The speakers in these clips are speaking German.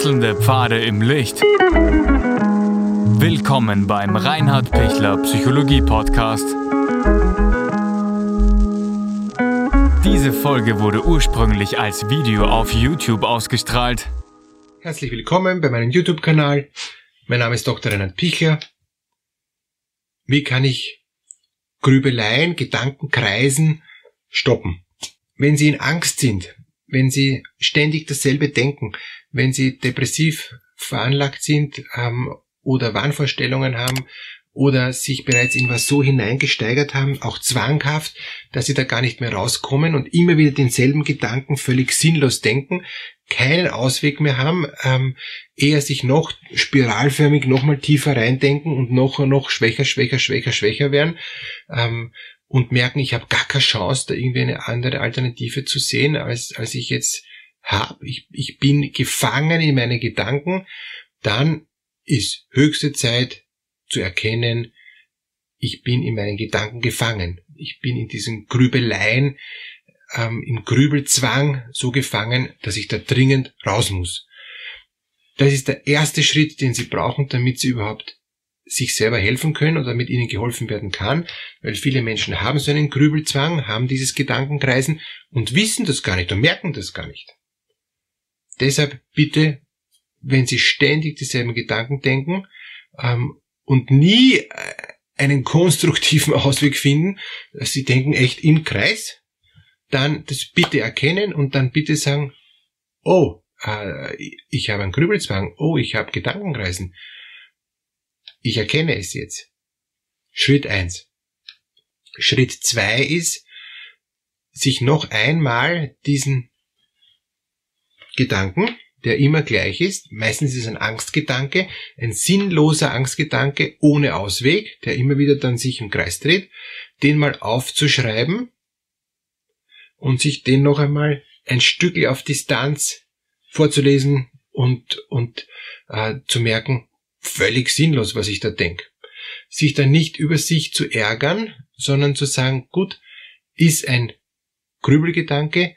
Wechselnde Pfade im Licht. Willkommen beim Reinhard Pichler Psychologie Podcast. Diese Folge wurde ursprünglich als Video auf YouTube ausgestrahlt. Herzlich willkommen bei meinem YouTube-Kanal. Mein Name ist Dr. Reinhard Pichler. Wie kann ich Grübeleien, Gedankenkreisen stoppen? Wenn Sie in Angst sind, wenn Sie ständig dasselbe denken, wenn Sie depressiv veranlagt sind ähm, oder Wahnvorstellungen haben oder sich bereits in was so hineingesteigert haben, auch zwanghaft, dass sie da gar nicht mehr rauskommen und immer wieder denselben Gedanken völlig sinnlos denken, keinen Ausweg mehr haben, ähm, eher sich noch spiralförmig noch mal tiefer reindenken und noch noch schwächer, schwächer, schwächer, schwächer werden ähm, und merken, ich habe gar keine Chance, da irgendwie eine andere Alternative zu sehen, als, als ich jetzt habe. Ich, ich bin gefangen in meine Gedanken, dann ist höchste Zeit zu erkennen, ich bin in meinen Gedanken gefangen. Ich bin in diesen Grübeleien, ähm, im Grübelzwang so gefangen, dass ich da dringend raus muss. Das ist der erste Schritt, den Sie brauchen, damit Sie überhaupt sich selber helfen können oder damit ihnen geholfen werden kann, weil viele Menschen haben so einen Grübelzwang, haben dieses Gedankenkreisen und wissen das gar nicht und merken das gar nicht. Deshalb bitte, wenn Sie ständig dieselben Gedanken denken ähm, und nie äh, einen konstruktiven Ausweg finden, Sie denken echt im Kreis, dann das bitte erkennen und dann bitte sagen, oh, äh, ich habe einen Grübelzwang, oh, ich habe Gedankenkreisen, ich erkenne es jetzt. Schritt eins. Schritt zwei ist, sich noch einmal diesen Gedanken, der immer gleich ist, meistens ist es ein Angstgedanke, ein sinnloser Angstgedanke ohne Ausweg, der immer wieder dann sich im Kreis dreht, den mal aufzuschreiben und sich den noch einmal ein Stückchen auf Distanz vorzulesen und, und äh, zu merken, völlig sinnlos, was ich da denke. Sich dann nicht über sich zu ärgern, sondern zu sagen, gut, ist ein Grübelgedanke,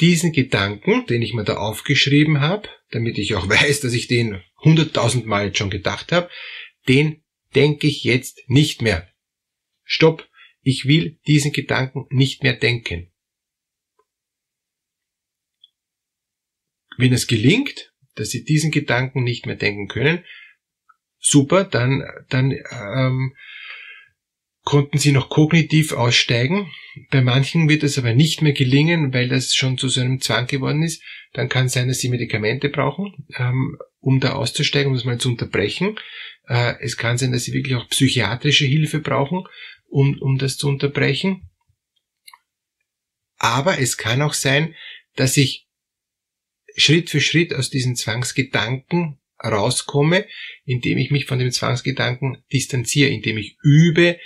diesen Gedanken, den ich mir da aufgeschrieben habe, damit ich auch weiß, dass ich den hunderttausend Mal jetzt schon gedacht habe, den denke ich jetzt nicht mehr. Stopp, ich will diesen Gedanken nicht mehr denken. Wenn es gelingt, dass Sie diesen Gedanken nicht mehr denken können, super, dann, dann ähm, konnten sie noch kognitiv aussteigen. Bei manchen wird es aber nicht mehr gelingen, weil das schon zu so einem Zwang geworden ist. Dann kann es sein, dass sie Medikamente brauchen, ähm, um da auszusteigen, um das mal zu unterbrechen. Äh, es kann sein, dass sie wirklich auch psychiatrische Hilfe brauchen, um, um das zu unterbrechen. Aber es kann auch sein, dass ich Schritt für Schritt aus diesen Zwangsgedanken rauskomme, indem ich mich von dem Zwangsgedanken distanziere, indem ich übe,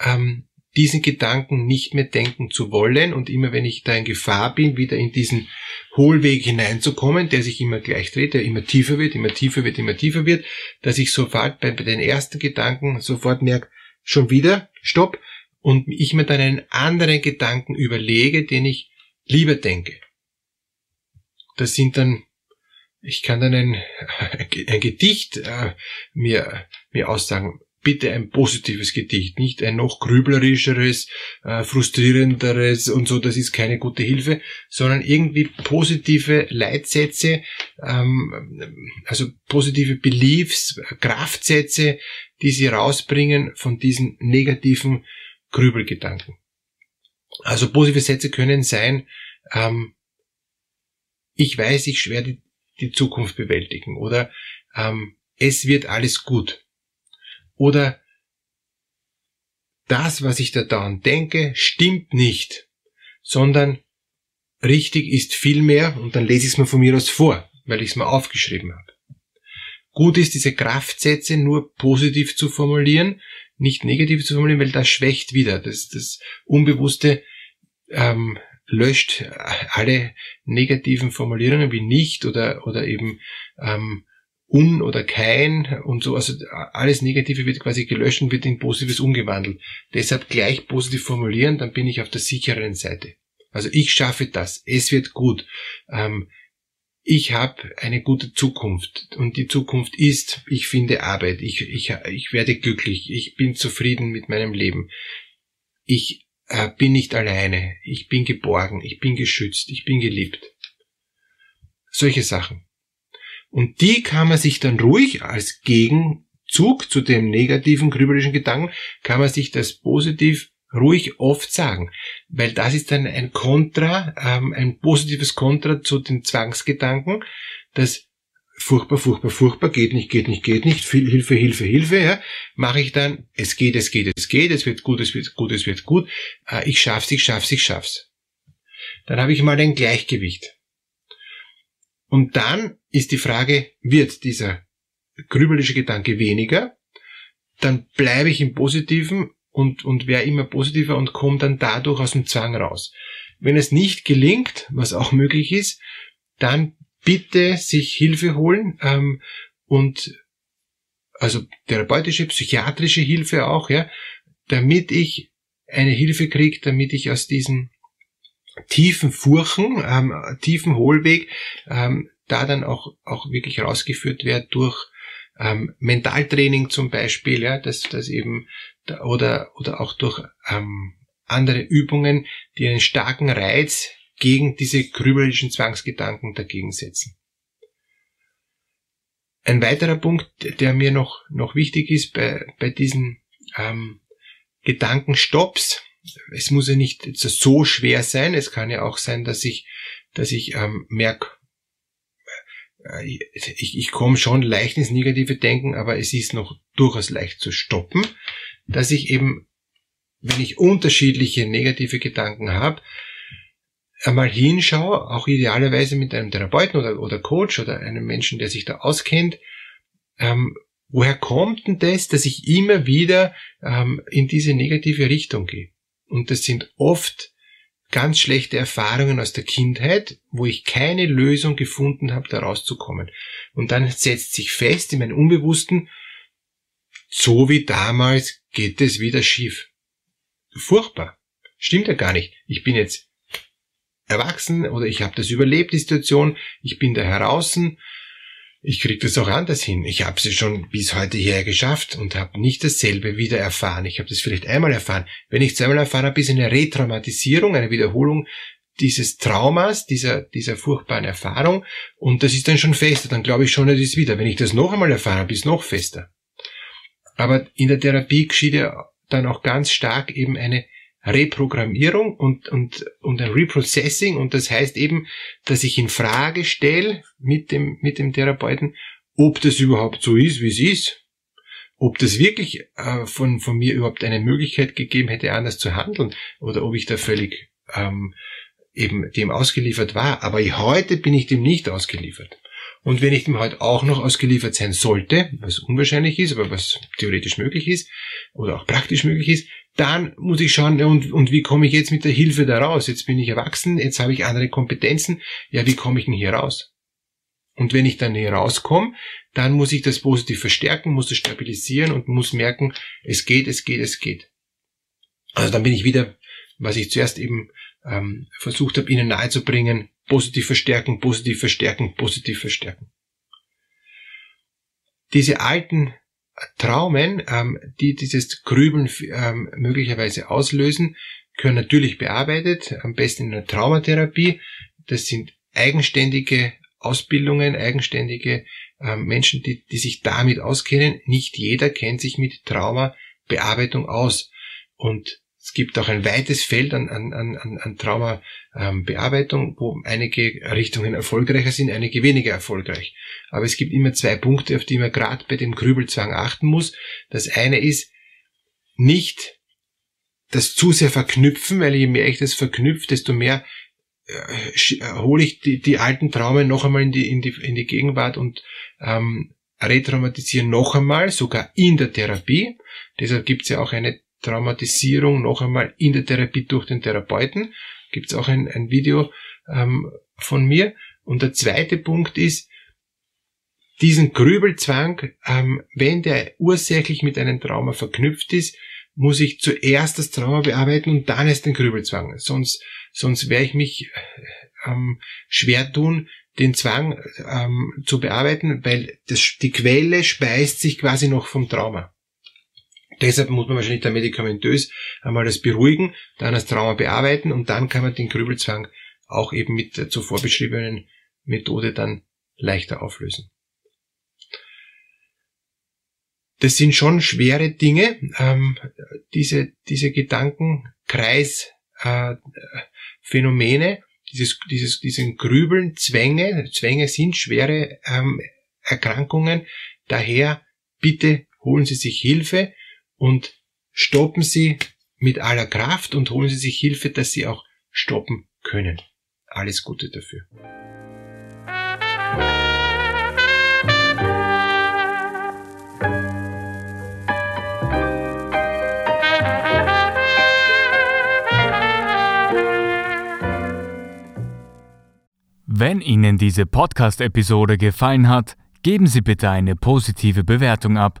ähm, diesen Gedanken nicht mehr denken zu wollen und immer wenn ich da in Gefahr bin, wieder in diesen Hohlweg hineinzukommen, der sich immer gleich dreht, der immer tiefer wird, immer tiefer wird, immer tiefer wird, dass ich sofort bei, bei den ersten Gedanken sofort merke, schon wieder, stopp, und ich mir dann einen anderen Gedanken überlege, den ich lieber denke. Das sind dann ich kann dann ein, ein Gedicht äh, mir, mir aussagen. Bitte ein positives Gedicht, nicht ein noch grüblerischeres, äh, frustrierenderes und so, das ist keine gute Hilfe, sondern irgendwie positive Leitsätze, ähm, also positive Beliefs, Kraftsätze, die sie rausbringen von diesen negativen Grübelgedanken. Also positive Sätze können sein, ähm, ich weiß, ich werde die Zukunft bewältigen oder ähm, es wird alles gut oder das, was ich da dauernd denke, stimmt nicht, sondern richtig ist viel mehr und dann lese ich es mir von mir aus vor, weil ich es mir aufgeschrieben habe. Gut ist, diese Kraftsätze nur positiv zu formulieren, nicht negativ zu formulieren, weil das schwächt wieder. Das, das Unbewusste ähm, löscht alle negativen Formulierungen wie nicht oder, oder eben ähm, un oder kein und so. Also alles Negative wird quasi gelöscht und wird in Positives umgewandelt. Deshalb gleich positiv formulieren, dann bin ich auf der sicheren Seite. Also ich schaffe das. Es wird gut. Ähm, ich habe eine gute Zukunft und die Zukunft ist, ich finde Arbeit, ich, ich, ich werde glücklich, ich bin zufrieden mit meinem Leben. Ich äh, bin nicht alleine, ich bin geborgen, ich bin geschützt, ich bin geliebt. Solche Sachen. Und die kann man sich dann ruhig als Gegenzug zu dem negativen grübelischen Gedanken, kann man sich das positiv ruhig oft sagen, weil das ist dann ein Kontra, ähm, ein positives Kontra zu den Zwangsgedanken, das furchtbar, furchtbar, furchtbar, geht nicht, geht nicht, geht nicht, viel Hilfe, Hilfe, Hilfe, ja, mache ich dann, es geht, es geht, es geht, es wird gut, es wird gut, es wird gut, äh, ich schaff's, ich schaff's, ich schaff's. Dann habe ich mal ein Gleichgewicht. Und dann ist die Frage, wird dieser grübelische Gedanke weniger? Dann bleibe ich im Positiven und, und wäre immer positiver und komme dann dadurch aus dem Zwang raus. Wenn es nicht gelingt, was auch möglich ist, dann bitte sich Hilfe holen ähm, und also therapeutische, psychiatrische Hilfe auch, ja, damit ich eine Hilfe kriege, damit ich aus diesen tiefen Furchen, ähm, tiefen Hohlweg, ähm, da dann auch, auch wirklich rausgeführt werde durch ähm, Mentaltraining zum Beispiel, ja, dass das eben oder oder auch durch ähm, andere Übungen, die einen starken Reiz gegen diese grübelischen Zwangsgedanken dagegen setzen. Ein weiterer Punkt, der mir noch noch wichtig ist bei bei diesen ähm, Gedankenstopps, es muss ja nicht so schwer sein. Es kann ja auch sein, dass ich, dass ich ähm, merke, äh, ich, ich komme schon leicht ins negative Denken, aber es ist noch durchaus leicht zu stoppen, dass ich eben, wenn ich unterschiedliche negative Gedanken habe, einmal hinschaue, auch idealerweise mit einem Therapeuten oder, oder Coach oder einem Menschen, der sich da auskennt, ähm, woher kommt denn das, dass ich immer wieder ähm, in diese negative Richtung gehe? Und das sind oft ganz schlechte Erfahrungen aus der Kindheit, wo ich keine Lösung gefunden habe, da rauszukommen. Und dann setzt sich fest in meinem Unbewussten, so wie damals geht es wieder schief. Furchtbar. Stimmt ja gar nicht. Ich bin jetzt erwachsen oder ich habe das überlebt, die Situation, ich bin da heraus ich krieg das auch anders hin. Ich habe es schon bis heute hierher geschafft und habe nicht dasselbe wieder erfahren. Ich habe das vielleicht einmal erfahren. Wenn ich zweimal erfahren habe, ist eine Retraumatisierung, eine Wiederholung dieses Traumas, dieser, dieser furchtbaren Erfahrung und das ist dann schon fester. Dann glaube ich schon, es ist wieder. Wenn ich das noch einmal erfahren habe, ist noch fester. Aber in der Therapie geschieht ja dann auch ganz stark eben eine Reprogrammierung und, und, und ein Reprocessing und das heißt eben, dass ich in Frage stelle mit dem, mit dem Therapeuten, ob das überhaupt so ist, wie es ist, ob das wirklich äh, von, von mir überhaupt eine Möglichkeit gegeben hätte, anders zu handeln oder ob ich da völlig ähm, eben dem ausgeliefert war. Aber heute bin ich dem nicht ausgeliefert. Und wenn ich dem heute auch noch ausgeliefert sein sollte, was unwahrscheinlich ist, aber was theoretisch möglich ist oder auch praktisch möglich ist, dann muss ich schauen, und, und wie komme ich jetzt mit der Hilfe da raus? Jetzt bin ich erwachsen, jetzt habe ich andere Kompetenzen. Ja, wie komme ich denn hier raus? Und wenn ich dann hier rauskomme, dann muss ich das positiv verstärken, muss es stabilisieren und muss merken, es geht, es geht, es geht. Also dann bin ich wieder, was ich zuerst eben ähm, versucht habe, Ihnen nahezubringen, positiv verstärken, positiv verstärken, positiv verstärken. Diese alten Traumen, ähm, die dieses Grübeln ähm, möglicherweise auslösen, können natürlich bearbeitet, am besten in einer Traumatherapie. Das sind eigenständige Ausbildungen, eigenständige ähm, Menschen, die, die sich damit auskennen. Nicht jeder kennt sich mit Traumabearbeitung aus. Und es gibt auch ein weites Feld an, an, an, an Traumabearbeitung, wo einige Richtungen erfolgreicher sind, einige weniger erfolgreich. Aber es gibt immer zwei Punkte, auf die man gerade bei dem Grübelzwang achten muss. Das eine ist nicht das zu sehr verknüpfen, weil je mehr ich das verknüpfe, desto mehr äh, hole ich die, die alten Traumen noch einmal in die, in die, in die Gegenwart und ähm, retraumatisieren noch einmal, sogar in der Therapie. Deshalb gibt es ja auch eine Traumatisierung noch einmal in der Therapie durch den Therapeuten. Gibt es auch ein, ein Video ähm, von mir. Und der zweite Punkt ist, diesen Grübelzwang, ähm, wenn der ursächlich mit einem Trauma verknüpft ist, muss ich zuerst das Trauma bearbeiten und dann erst den Grübelzwang. Sonst, sonst werde ich mich ähm, schwer tun, den Zwang ähm, zu bearbeiten, weil das, die Quelle speist sich quasi noch vom Trauma. Deshalb muss man wahrscheinlich da medikamentös einmal das beruhigen, dann das Trauma bearbeiten und dann kann man den Grübelzwang auch eben mit der zuvor beschriebenen Methode dann leichter auflösen. Das sind schon schwere Dinge, ähm, diese, diese Gedankenkreis-Phänomene, äh, dieses, dieses, diesen Grübeln, Zwänge, Zwänge sind schwere ähm, Erkrankungen, daher bitte holen Sie sich Hilfe und stoppen Sie mit aller Kraft und holen Sie sich Hilfe, dass Sie auch stoppen können. Alles Gute dafür. Wenn Ihnen diese Podcast-Episode gefallen hat, geben Sie bitte eine positive Bewertung ab.